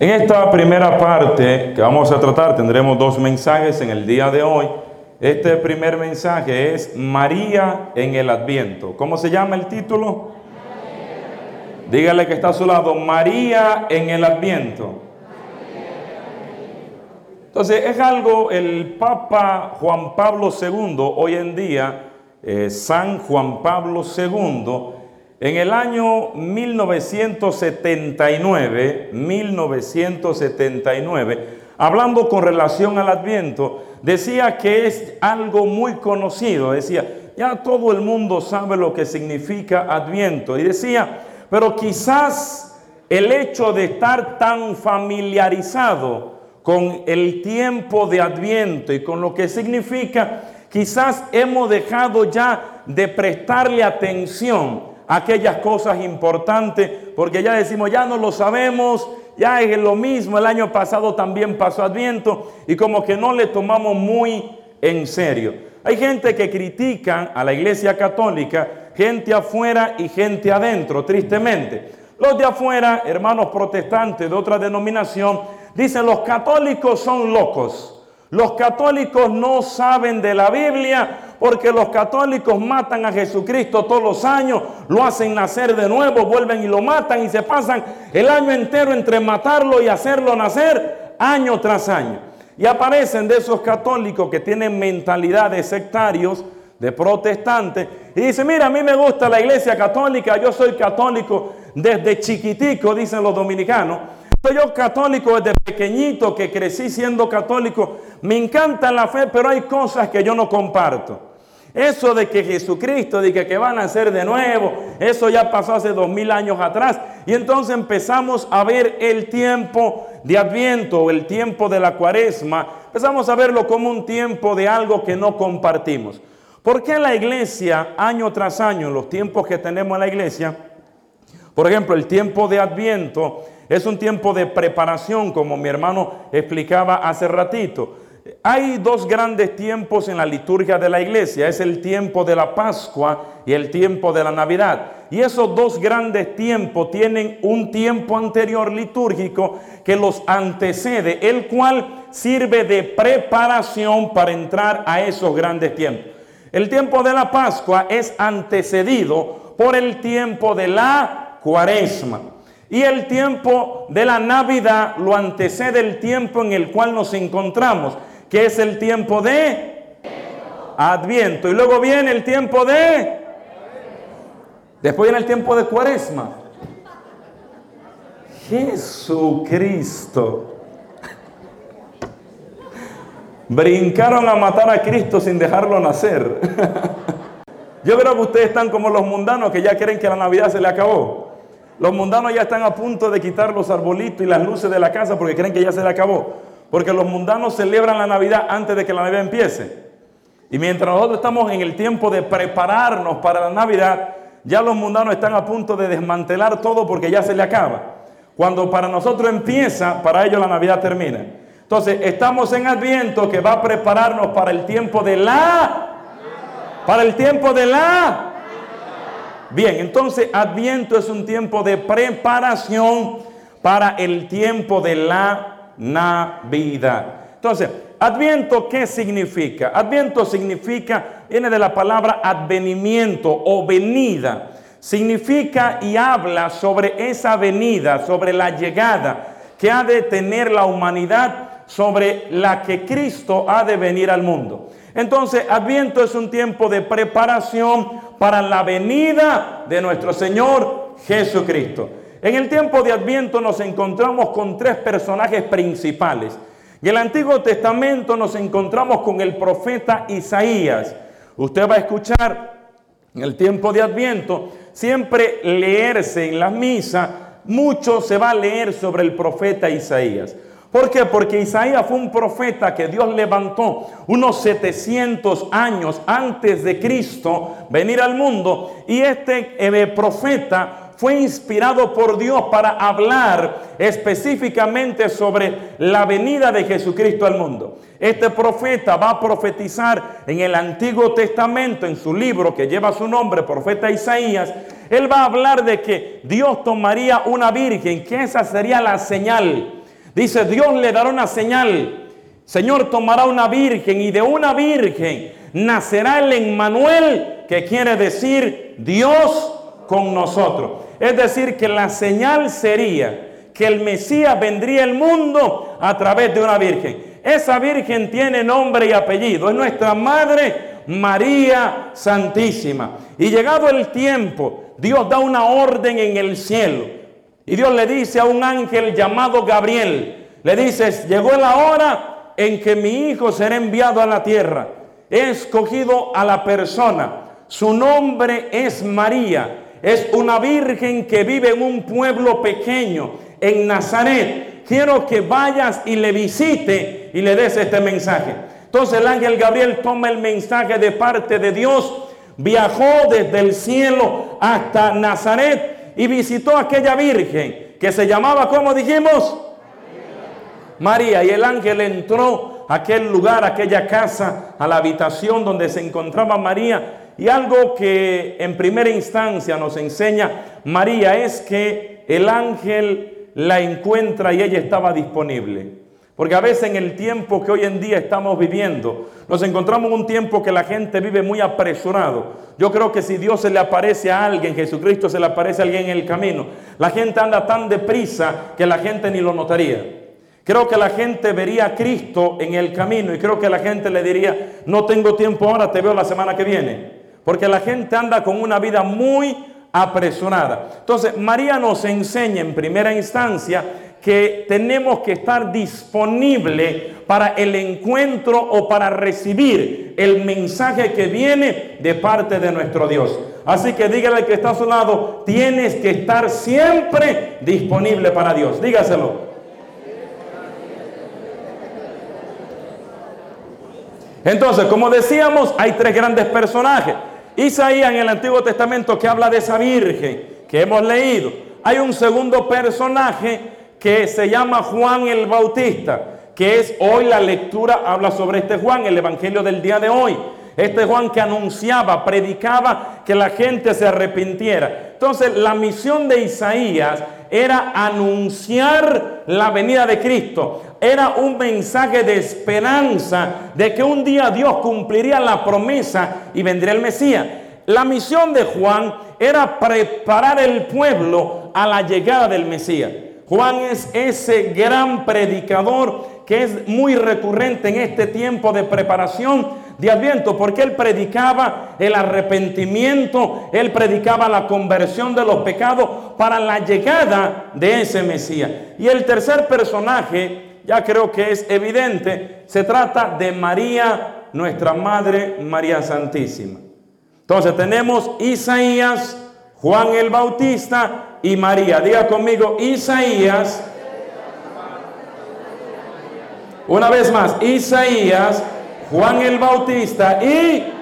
En esta primera parte que vamos a tratar tendremos dos mensajes en el día de hoy. Este primer mensaje es María en el Adviento. ¿Cómo se llama el título? Dígale que está a su lado, María en el Adviento. Entonces es algo, el Papa Juan Pablo II, hoy en día, eh, San Juan Pablo II, en el año 1979, 1979, hablando con relación al Adviento, decía que es algo muy conocido, decía, ya todo el mundo sabe lo que significa Adviento, y decía, pero quizás el hecho de estar tan familiarizado con el tiempo de Adviento y con lo que significa, quizás hemos dejado ya de prestarle atención aquellas cosas importantes, porque ya decimos, ya no lo sabemos, ya es lo mismo, el año pasado también pasó Adviento y como que no le tomamos muy en serio. Hay gente que critica a la Iglesia Católica, gente afuera y gente adentro, tristemente. Los de afuera, hermanos protestantes de otra denominación, dicen los católicos son locos. Los católicos no saben de la Biblia porque los católicos matan a Jesucristo todos los años, lo hacen nacer de nuevo, vuelven y lo matan y se pasan el año entero entre matarlo y hacerlo nacer año tras año. Y aparecen de esos católicos que tienen mentalidad de sectarios, de protestantes, y dicen, mira, a mí me gusta la iglesia católica, yo soy católico desde chiquitico, dicen los dominicanos. Soy yo católico desde pequeñito que crecí siendo católico. Me encanta la fe, pero hay cosas que yo no comparto. Eso de que Jesucristo, de que, van a ser de nuevo, eso ya pasó hace dos mil años atrás. Y entonces empezamos a ver el tiempo de Adviento el tiempo de la cuaresma. Empezamos a verlo como un tiempo de algo que no compartimos. ¿Por qué la iglesia, año tras año, los tiempos que tenemos en la iglesia, por ejemplo, el tiempo de Adviento es un tiempo de preparación, como mi hermano explicaba hace ratito. Hay dos grandes tiempos en la liturgia de la iglesia. Es el tiempo de la Pascua y el tiempo de la Navidad. Y esos dos grandes tiempos tienen un tiempo anterior litúrgico que los antecede, el cual sirve de preparación para entrar a esos grandes tiempos. El tiempo de la Pascua es antecedido por el tiempo de la Cuaresma. Y el tiempo de la Navidad lo antecede el tiempo en el cual nos encontramos que es el tiempo de Adviento. Y luego viene el tiempo de... Después viene el tiempo de Cuaresma. Jesucristo. Brincaron a matar a Cristo sin dejarlo nacer. Yo creo que ustedes están como los mundanos que ya creen que la Navidad se le acabó. Los mundanos ya están a punto de quitar los arbolitos y las luces de la casa porque creen que ya se le acabó. Porque los mundanos celebran la Navidad antes de que la Navidad empiece. Y mientras nosotros estamos en el tiempo de prepararnos para la Navidad, ya los mundanos están a punto de desmantelar todo porque ya se le acaba. Cuando para nosotros empieza, para ellos la Navidad termina. Entonces, estamos en Adviento que va a prepararnos para el tiempo de la... Para el tiempo de la... Bien, entonces Adviento es un tiempo de preparación para el tiempo de la Navidad. Entonces, Adviento, ¿qué significa? Adviento significa, viene de la palabra advenimiento o venida. Significa y habla sobre esa venida, sobre la llegada que ha de tener la humanidad, sobre la que Cristo ha de venir al mundo. Entonces, Adviento es un tiempo de preparación para la venida de nuestro Señor Jesucristo. En el tiempo de Adviento nos encontramos con tres personajes principales. En el Antiguo Testamento nos encontramos con el profeta Isaías. Usted va a escuchar en el tiempo de Adviento siempre leerse en la misa, mucho se va a leer sobre el profeta Isaías. ¿Por qué? Porque Isaías fue un profeta que Dios levantó unos 700 años antes de Cristo venir al mundo. Y este eh, profeta fue inspirado por Dios para hablar específicamente sobre la venida de Jesucristo al mundo. Este profeta va a profetizar en el Antiguo Testamento, en su libro que lleva su nombre, profeta Isaías. Él va a hablar de que Dios tomaría una virgen, que esa sería la señal Dice, Dios le dará una señal. Señor tomará una virgen y de una virgen nacerá el Emmanuel, que quiere decir Dios con nosotros. Es decir, que la señal sería que el Mesías vendría al mundo a través de una virgen. Esa virgen tiene nombre y apellido. Es nuestra Madre María Santísima. Y llegado el tiempo, Dios da una orden en el cielo. Y Dios le dice a un ángel llamado Gabriel, le dice, llegó la hora en que mi hijo será enviado a la tierra. He escogido a la persona. Su nombre es María. Es una virgen que vive en un pueblo pequeño, en Nazaret. Quiero que vayas y le visite y le des este mensaje. Entonces el ángel Gabriel toma el mensaje de parte de Dios, viajó desde el cielo hasta Nazaret y visitó a aquella virgen que se llamaba, como dijimos? María. Y el ángel entró a aquel lugar, a aquella casa, a la habitación donde se encontraba María. Y algo que en primera instancia nos enseña María es que el ángel la encuentra y ella estaba disponible. Porque a veces en el tiempo que hoy en día estamos viviendo, nos encontramos en un tiempo que la gente vive muy apresurado. Yo creo que si Dios se le aparece a alguien, Jesucristo se le aparece a alguien en el camino, la gente anda tan deprisa que la gente ni lo notaría. Creo que la gente vería a Cristo en el camino y creo que la gente le diría, no tengo tiempo ahora, te veo la semana que viene. Porque la gente anda con una vida muy apresurada. Entonces, María nos enseña en primera instancia que tenemos que estar disponible para el encuentro o para recibir el mensaje que viene de parte de nuestro Dios. Así que dígale al que está a su lado, tienes que estar siempre disponible para Dios. Dígaselo. Entonces, como decíamos, hay tres grandes personajes. Isaías en el Antiguo Testamento que habla de esa virgen que hemos leído. Hay un segundo personaje que se llama Juan el Bautista, que es hoy la lectura, habla sobre este Juan, el Evangelio del día de hoy. Este Juan que anunciaba, predicaba que la gente se arrepintiera. Entonces la misión de Isaías era anunciar la venida de Cristo. Era un mensaje de esperanza de que un día Dios cumpliría la promesa y vendría el Mesías. La misión de Juan era preparar el pueblo a la llegada del Mesías. Juan es ese gran predicador que es muy recurrente en este tiempo de preparación de Adviento, porque él predicaba el arrepentimiento, él predicaba la conversión de los pecados para la llegada de ese Mesías. Y el tercer personaje, ya creo que es evidente, se trata de María, nuestra Madre María Santísima. Entonces tenemos Isaías, Juan el Bautista y María. Diga conmigo, Isaías. Una vez más, Isaías, Juan el Bautista y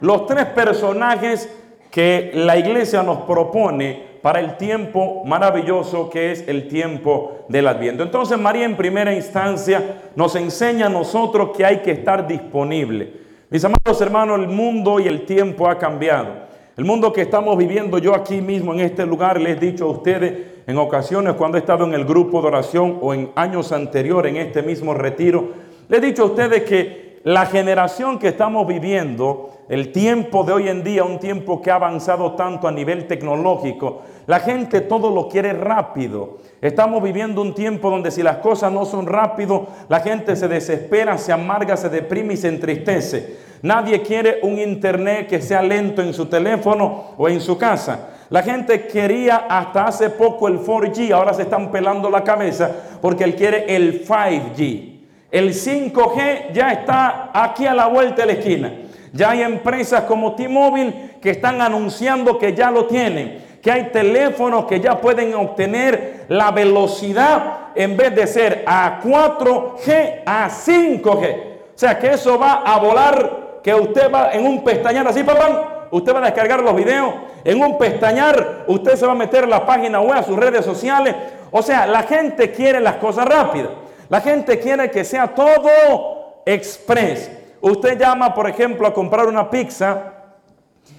los tres personajes que la iglesia nos propone para el tiempo maravilloso que es el tiempo del Adviento. Entonces María en primera instancia nos enseña a nosotros que hay que estar disponible. Mis amados hermanos, el mundo y el tiempo ha cambiado. El mundo que estamos viviendo, yo aquí mismo en este lugar les he dicho a ustedes en ocasiones cuando he estado en el grupo de oración o en años anteriores en este mismo retiro, les he dicho a ustedes que la generación que estamos viviendo, el tiempo de hoy en día, un tiempo que ha avanzado tanto a nivel tecnológico, la gente todo lo quiere rápido. Estamos viviendo un tiempo donde si las cosas no son rápido, la gente se desespera, se amarga, se deprime y se entristece. Nadie quiere un internet que sea lento en su teléfono o en su casa. La gente quería hasta hace poco el 4G, ahora se están pelando la cabeza porque él quiere el 5G. El 5G ya está aquí a la vuelta de la esquina. Ya hay empresas como T-Mobile que están anunciando que ya lo tienen, que hay teléfonos que ya pueden obtener la velocidad en vez de ser a 4G a 5G. O sea que eso va a volar que usted va en un pestañar así, papá, usted va a descargar los videos, en un pestañar usted se va a meter en la página web, sus redes sociales. O sea, la gente quiere las cosas rápidas. La gente quiere que sea todo express. Usted llama, por ejemplo, a comprar una pizza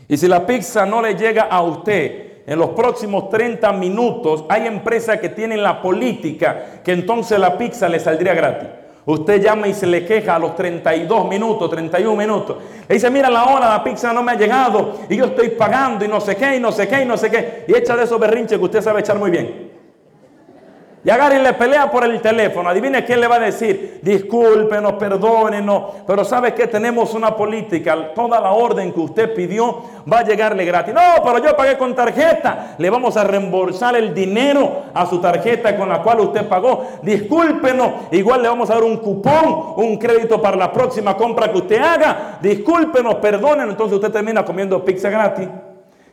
y si la pizza no le llega a usted en los próximos 30 minutos hay empresas que tienen la política que entonces la pizza le saldría gratis. Usted llama y se le queja a los 32 minutos, 31 minutos. Le dice, mira la hora, la pizza no me ha llegado y yo estoy pagando y no sé qué, y no sé qué, y no sé qué. Y echa de esos berrinches que usted sabe echar muy bien. Y agarra y le pelea por el teléfono. Adivine quién le va a decir, discúlpenos, perdónenos. Pero sabe que tenemos una política. Toda la orden que usted pidió va a llegarle gratis. No, pero yo pagué con tarjeta. Le vamos a reembolsar el dinero a su tarjeta con la cual usted pagó. Discúlpenos. Igual le vamos a dar un cupón, un crédito para la próxima compra que usted haga. Discúlpenos, perdónenos. Entonces usted termina comiendo pizza gratis.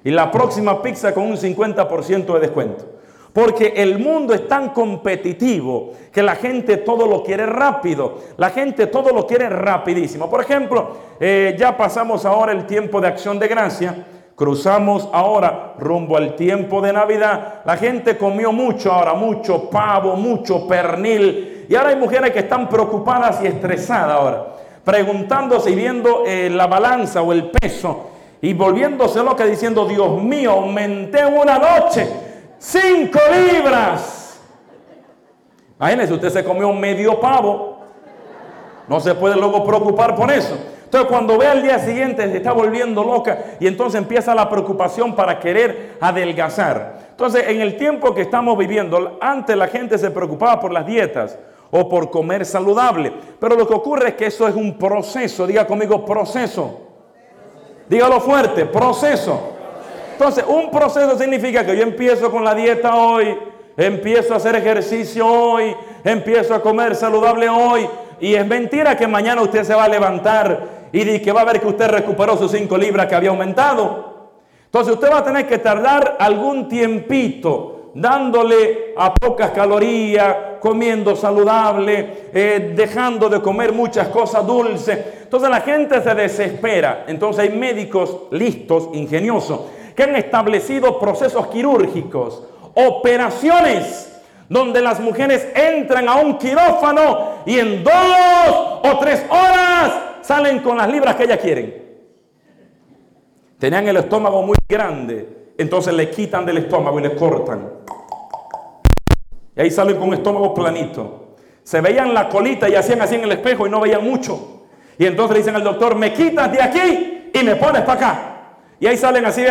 Y la próxima pizza con un 50% de descuento. Porque el mundo es tan competitivo que la gente todo lo quiere rápido. La gente todo lo quiere rapidísimo. Por ejemplo, eh, ya pasamos ahora el tiempo de acción de gracia. Cruzamos ahora rumbo al tiempo de Navidad. La gente comió mucho ahora, mucho pavo, mucho pernil. Y ahora hay mujeres que están preocupadas y estresadas ahora. Preguntándose y viendo eh, la balanza o el peso. Y volviéndose loca diciendo, Dios mío, aumenté una noche Cinco libras. Imagínense, usted se comió medio pavo. No se puede luego preocupar por eso. Entonces cuando ve al día siguiente se está volviendo loca y entonces empieza la preocupación para querer adelgazar. Entonces en el tiempo que estamos viviendo, antes la gente se preocupaba por las dietas o por comer saludable. Pero lo que ocurre es que eso es un proceso. Diga conmigo proceso. Dígalo fuerte, proceso. Entonces, un proceso significa que yo empiezo con la dieta hoy, empiezo a hacer ejercicio hoy, empiezo a comer saludable hoy. Y es mentira que mañana usted se va a levantar y que va a ver que usted recuperó sus 5 libras que había aumentado. Entonces usted va a tener que tardar algún tiempito dándole a pocas calorías, comiendo saludable, eh, dejando de comer muchas cosas dulces. Entonces la gente se desespera. Entonces hay médicos listos, ingeniosos, que han establecido procesos quirúrgicos, operaciones donde las mujeres entran a un quirófano y en dos o tres horas salen con las libras que ellas quieren. Tenían el estómago muy grande, entonces le quitan del estómago y le cortan. Y ahí salen con un estómago planito. Se veían la colita y hacían así en el espejo y no veían mucho. Y entonces le dicen al doctor, me quitas de aquí y me pones para acá. Y ahí salen así,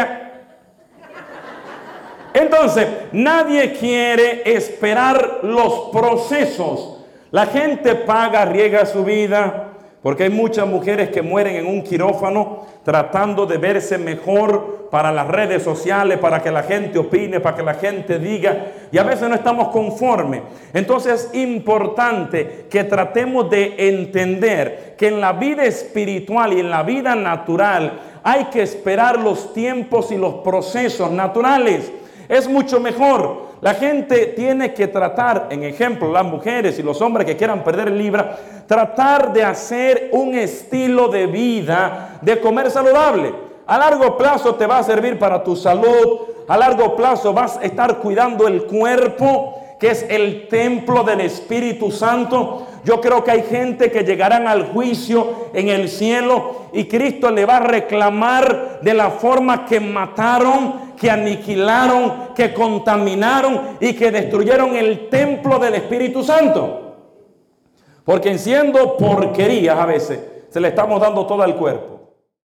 entonces, nadie quiere esperar los procesos. La gente paga, riega su vida, porque hay muchas mujeres que mueren en un quirófano tratando de verse mejor para las redes sociales, para que la gente opine, para que la gente diga, y a veces no estamos conformes. Entonces es importante que tratemos de entender que en la vida espiritual y en la vida natural hay que esperar los tiempos y los procesos naturales. Es mucho mejor. La gente tiene que tratar, en ejemplo, las mujeres y los hombres que quieran perder libra, tratar de hacer un estilo de vida, de comer saludable. A largo plazo te va a servir para tu salud, a largo plazo vas a estar cuidando el cuerpo, que es el templo del Espíritu Santo. Yo creo que hay gente que llegarán al juicio en el cielo y Cristo le va a reclamar de la forma que mataron, que aniquilaron, que contaminaron y que destruyeron el templo del Espíritu Santo. Porque siendo porquerías a veces, se le estamos dando todo al cuerpo.